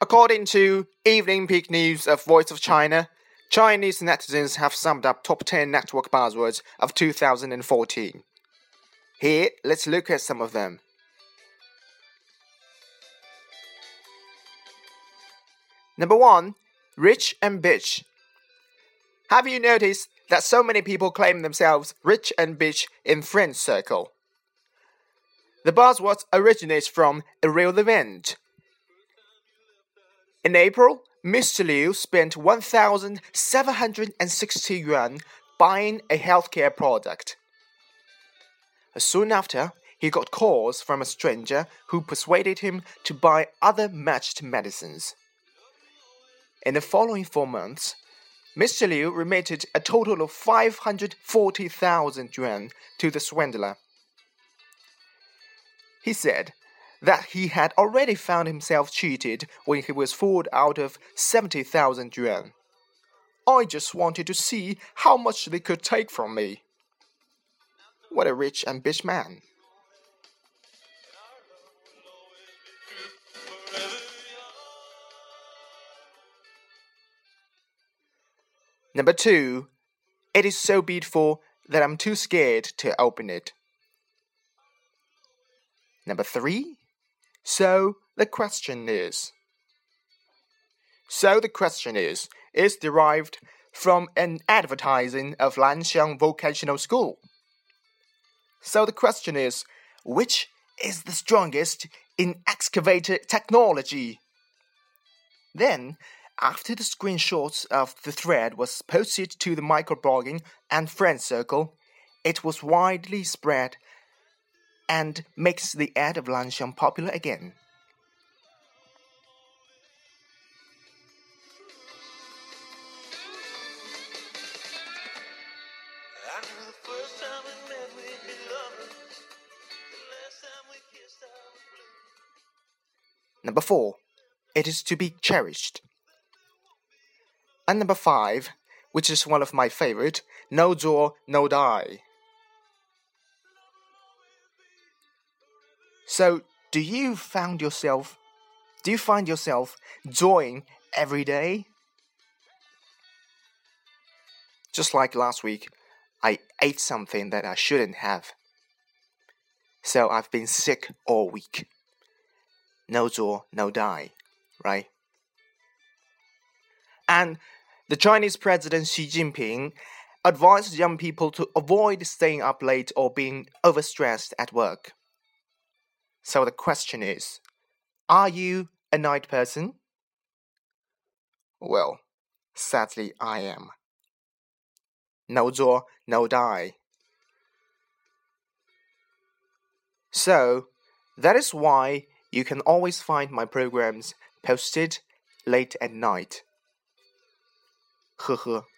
According to Evening Peak News of Voice of China, Chinese netizens have summed up top 10 network buzzwords of 2014. Here, let's look at some of them. Number 1. Rich and bitch. Have you noticed that so many people claim themselves rich and bitch in friends circle? The buzzword originates from a real event. In April, Mr. Liu spent 1,760 yuan buying a healthcare product. Soon after, he got calls from a stranger who persuaded him to buy other matched medicines. In the following four months, Mr. Liu remitted a total of 540,000 yuan to the swindler. He said that he had already found himself cheated when he was fooled out of 70,000 yuan. I just wanted to see how much they could take from me. What a rich and bitch man. Number two, it is so beautiful that I'm too scared to open it. Number three, so the question is. So the question is, is derived from an advertising of Lanxiang Vocational School. So the question is, which is the strongest in excavator technology? Then, after the screenshots of the thread was posted to the microblogging and friend circle, it was widely spread and makes the ad of Lanxiang popular again. Number four, it is to be cherished. And number five, which is one of my favorite, no draw, no die. So, do you find yourself do you find yourself drawing every day? Just like last week, I ate something that I shouldn't have. So I've been sick all week. No draw, no die, right? And the Chinese President Xi Jinping advised young people to avoid staying up late or being overstressed at work. So the question is Are you a night person? Well, sadly, I am. No draw, no die. So, that is why you can always find my programs posted late at night. 呵呵。